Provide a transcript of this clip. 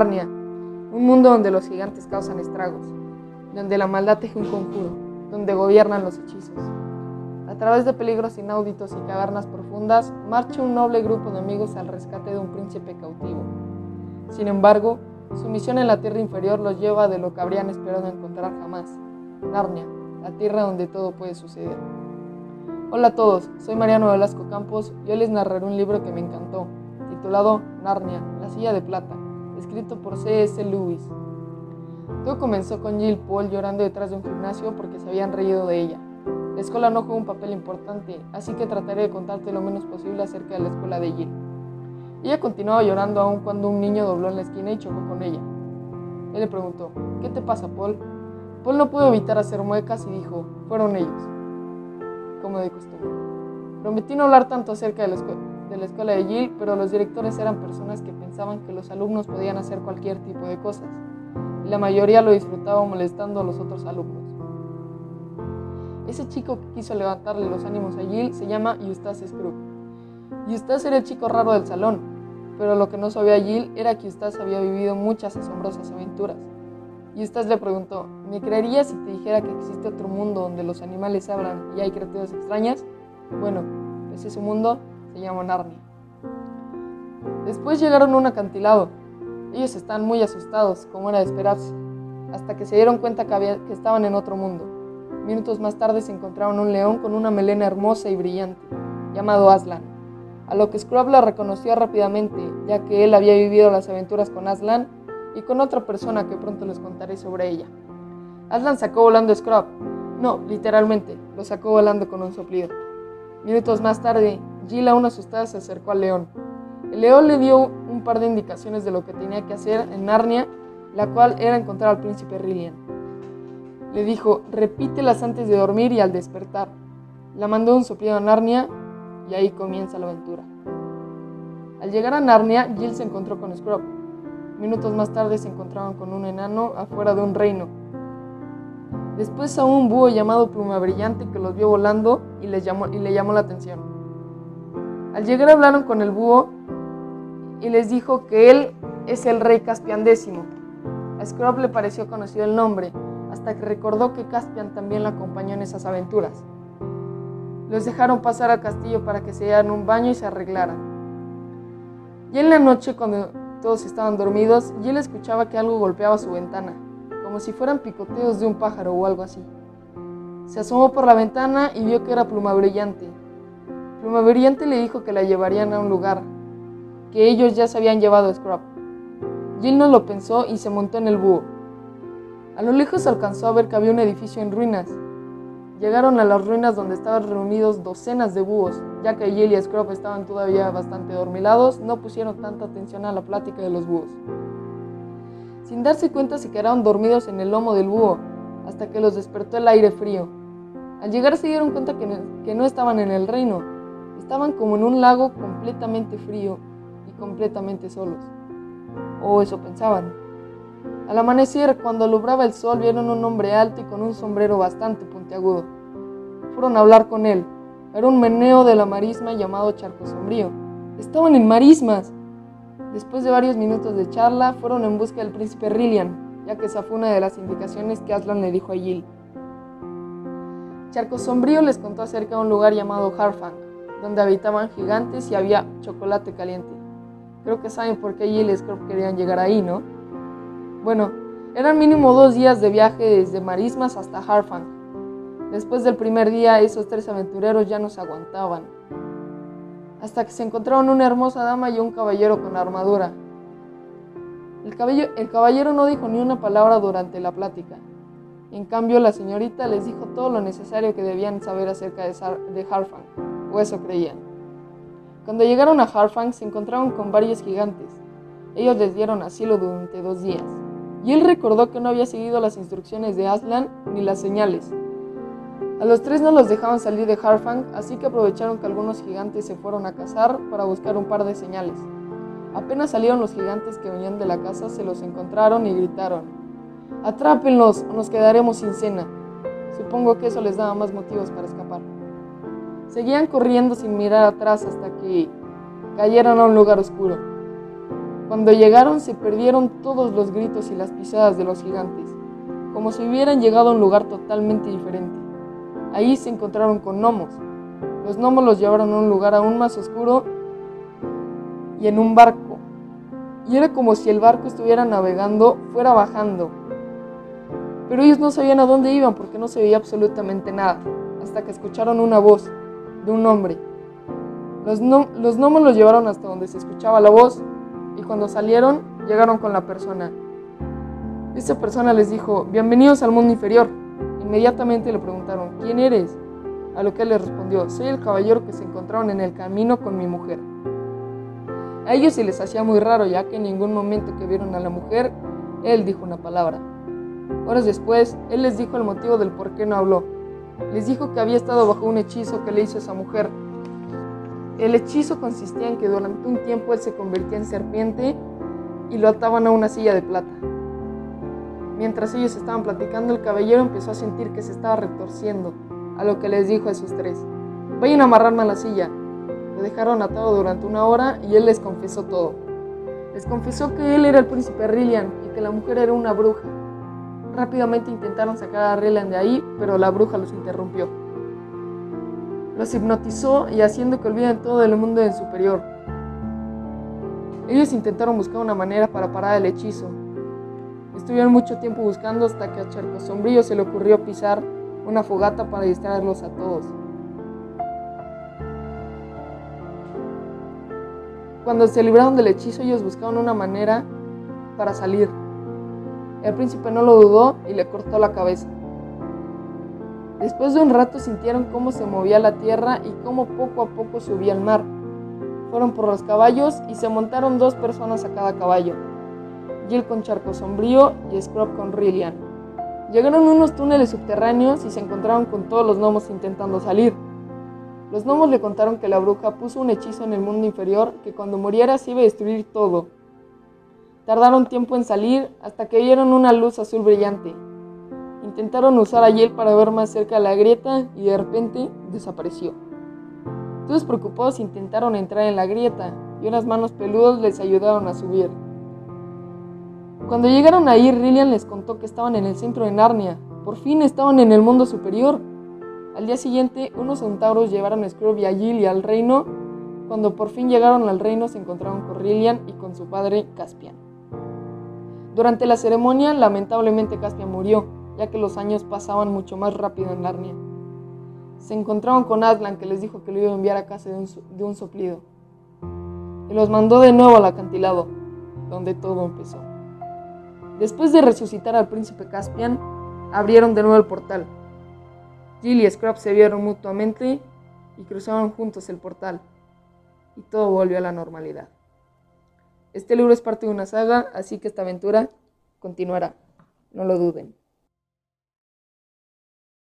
Narnia, un mundo donde los gigantes causan estragos, donde la maldad teje un conjuro, donde gobiernan los hechizos. A través de peligros inauditos y cavernas profundas, marcha un noble grupo de amigos al rescate de un príncipe cautivo. Sin embargo, su misión en la tierra inferior los lleva de lo que habrían esperado encontrar jamás, Narnia, la tierra donde todo puede suceder. Hola a todos, soy Mariano Velasco Campos y hoy les narraré un libro que me encantó, titulado Narnia, la silla de plata escrito por C.S. Lewis. Todo comenzó con Jill Paul llorando detrás de un gimnasio porque se habían reído de ella. La escuela no juega un papel importante, así que trataré de contarte lo menos posible acerca de la escuela de Jill. Ella continuaba llorando aún cuando un niño dobló en la esquina y chocó con ella. Él le preguntó, ¿qué te pasa, Paul? Paul no pudo evitar hacer muecas y dijo, fueron ellos, como de costumbre. Prometí no hablar tanto acerca de la escuela de la escuela de Jill, pero los directores eran personas que pensaban que los alumnos podían hacer cualquier tipo de cosas, y la mayoría lo disfrutaba molestando a los otros alumnos. Ese chico que quiso levantarle los ánimos a Jill se llama Eustace Scrooge. Eustace era el chico raro del salón, pero lo que no sabía Jill era que Eustace había vivido muchas asombrosas aventuras. Eustace le preguntó, ¿me creerías si te dijera que existe otro mundo donde los animales hablan y hay criaturas extrañas? Bueno, pues ese mundo se llama Narnia. Después llegaron a un acantilado. Ellos estaban muy asustados, como era de esperarse, hasta que se dieron cuenta que, que estaban en otro mundo. Minutos más tarde se encontraron un león con una melena hermosa y brillante, llamado Aslan, a lo que Scrub la reconoció rápidamente, ya que él había vivido las aventuras con Aslan y con otra persona que pronto les contaré sobre ella. Aslan sacó volando a Scrub. No, literalmente, lo sacó volando con un soplido. Minutos más tarde, Jill, aún asustada, se acercó al león. El león le dio un par de indicaciones de lo que tenía que hacer en Narnia, la cual era encontrar al príncipe Rillian. Le dijo, repítelas antes de dormir y al despertar. La mandó un soplido a Narnia y ahí comienza la aventura. Al llegar a Narnia, Jill se encontró con Scrub. Minutos más tarde se encontraron con un enano afuera de un reino. Después a un búho llamado Pluma Brillante que los vio volando y, les llamó, y le llamó la atención. Al llegar hablaron con el búho y les dijo que él es el rey Caspian X. A Scrub le pareció conocido el nombre, hasta que recordó que Caspian también lo acompañó en esas aventuras. Los dejaron pasar al castillo para que se dieran un baño y se arreglaran. Y en la noche, cuando todos estaban dormidos, Jill escuchaba que algo golpeaba su ventana, como si fueran picoteos de un pájaro o algo así. Se asomó por la ventana y vio que era pluma brillante, Pluma le dijo que la llevarían a un lugar, que ellos ya se habían llevado a Scrub. Jill no lo pensó y se montó en el búho. A lo lejos alcanzó a ver que había un edificio en ruinas. Llegaron a las ruinas donde estaban reunidos docenas de búhos, ya que Jill y Scrub estaban todavía bastante dormilados, no pusieron tanta atención a la plática de los búhos. Sin darse cuenta se quedaron dormidos en el lomo del búho, hasta que los despertó el aire frío. Al llegar se dieron cuenta que no estaban en el reino, Estaban como en un lago completamente frío y completamente solos. O eso pensaban. Al amanecer, cuando alumbraba el sol, vieron un hombre alto y con un sombrero bastante puntiagudo. Fueron a hablar con él. Era un meneo de la marisma llamado Charco Sombrío. Estaban en marismas. Después de varios minutos de charla, fueron en busca del príncipe Rillian, ya que esa fue una de las indicaciones que Aslan le dijo a Jill. Charco Sombrío les contó acerca de un lugar llamado Harfang, donde habitaban gigantes y había chocolate caliente. Creo que saben por qué Jill y querían llegar ahí, ¿no? Bueno, eran mínimo dos días de viaje desde Marismas hasta Harfang. Después del primer día, esos tres aventureros ya no se aguantaban. Hasta que se encontraron una hermosa dama y un caballero con armadura. El, el caballero no dijo ni una palabra durante la plática. En cambio, la señorita les dijo todo lo necesario que debían saber acerca de, de Harfang o eso creían. Cuando llegaron a Harfang se encontraron con varios gigantes. Ellos les dieron asilo durante dos días. Y él recordó que no había seguido las instrucciones de Aslan ni las señales. A los tres no los dejaban salir de Harfang, así que aprovecharon que algunos gigantes se fueron a cazar para buscar un par de señales. Apenas salieron los gigantes que venían de la casa, se los encontraron y gritaron, Atrápenlos o nos quedaremos sin cena. Supongo que eso les daba más motivos para escapar. Seguían corriendo sin mirar atrás hasta que cayeron a un lugar oscuro. Cuando llegaron se perdieron todos los gritos y las pisadas de los gigantes, como si hubieran llegado a un lugar totalmente diferente. Ahí se encontraron con gnomos. Los gnomos los llevaron a un lugar aún más oscuro y en un barco. Y era como si el barco estuviera navegando, fuera bajando. Pero ellos no sabían a dónde iban porque no se veía absolutamente nada, hasta que escucharon una voz un hombre. Los, los gnomos los llevaron hasta donde se escuchaba la voz y cuando salieron llegaron con la persona. Esa persona les dijo, bienvenidos al mundo inferior. Inmediatamente le preguntaron, ¿quién eres? A lo que él les respondió, soy el caballero que se encontraron en el camino con mi mujer. A ellos se les hacía muy raro, ya que en ningún momento que vieron a la mujer, él dijo una palabra. Horas después, él les dijo el motivo del por qué no habló. Les dijo que había estado bajo un hechizo que le hizo esa mujer el hechizo consistía en que durante un tiempo él se convertía en serpiente y lo ataban a una silla de plata. Mientras ellos estaban platicando, el caballero empezó a sentir que se estaba retorciendo, a lo que les dijo a esos tres, vayan a amarrarme a la silla. Lo dejaron atado durante una hora y él les confesó todo. Les confesó que él era el príncipe Rillian y que la mujer era una bruja. Rápidamente intentaron sacar a Rillian de ahí, pero la bruja los interrumpió los hipnotizó y haciendo que olviden todo el mundo en superior. Ellos intentaron buscar una manera para parar el hechizo. Estuvieron mucho tiempo buscando hasta que a Charco Sombrío se le ocurrió pisar una fogata para distraerlos a todos. Cuando se libraron del hechizo, ellos buscaron una manera para salir. El príncipe no lo dudó y le cortó la cabeza. Después de un rato sintieron cómo se movía la tierra y cómo poco a poco subía el mar. Fueron por los caballos y se montaron dos personas a cada caballo. Jill con Charco Sombrío y Scrub con Rillian. Llegaron a unos túneles subterráneos y se encontraron con todos los gnomos intentando salir. Los gnomos le contaron que la bruja puso un hechizo en el mundo inferior que cuando muriera se iba a destruir todo. Tardaron tiempo en salir hasta que vieron una luz azul brillante Intentaron usar a Yel para ver más cerca la grieta y de repente desapareció. Todos preocupados intentaron entrar en la grieta y unas manos peludas les ayudaron a subir. Cuando llegaron ahí, Rillian les contó que estaban en el centro de Narnia. Por fin estaban en el mundo superior. Al día siguiente, unos centauros llevaron a Scrooge y a y al reino. Cuando por fin llegaron al reino, se encontraron con Rillian y con su padre Caspian. Durante la ceremonia, lamentablemente Caspian murió ya que los años pasaban mucho más rápido en Narnia. Se encontraron con Aslan, que les dijo que lo iba a enviar a casa de un, soplido, y los mandó de nuevo al acantilado, donde todo empezó. Después de resucitar al príncipe Caspian, abrieron de nuevo el portal. Jill y Scrub se vieron mutuamente y cruzaron juntos el portal, y todo volvió a la normalidad. Este libro es parte de una saga, así que esta aventura continuará, no lo duden.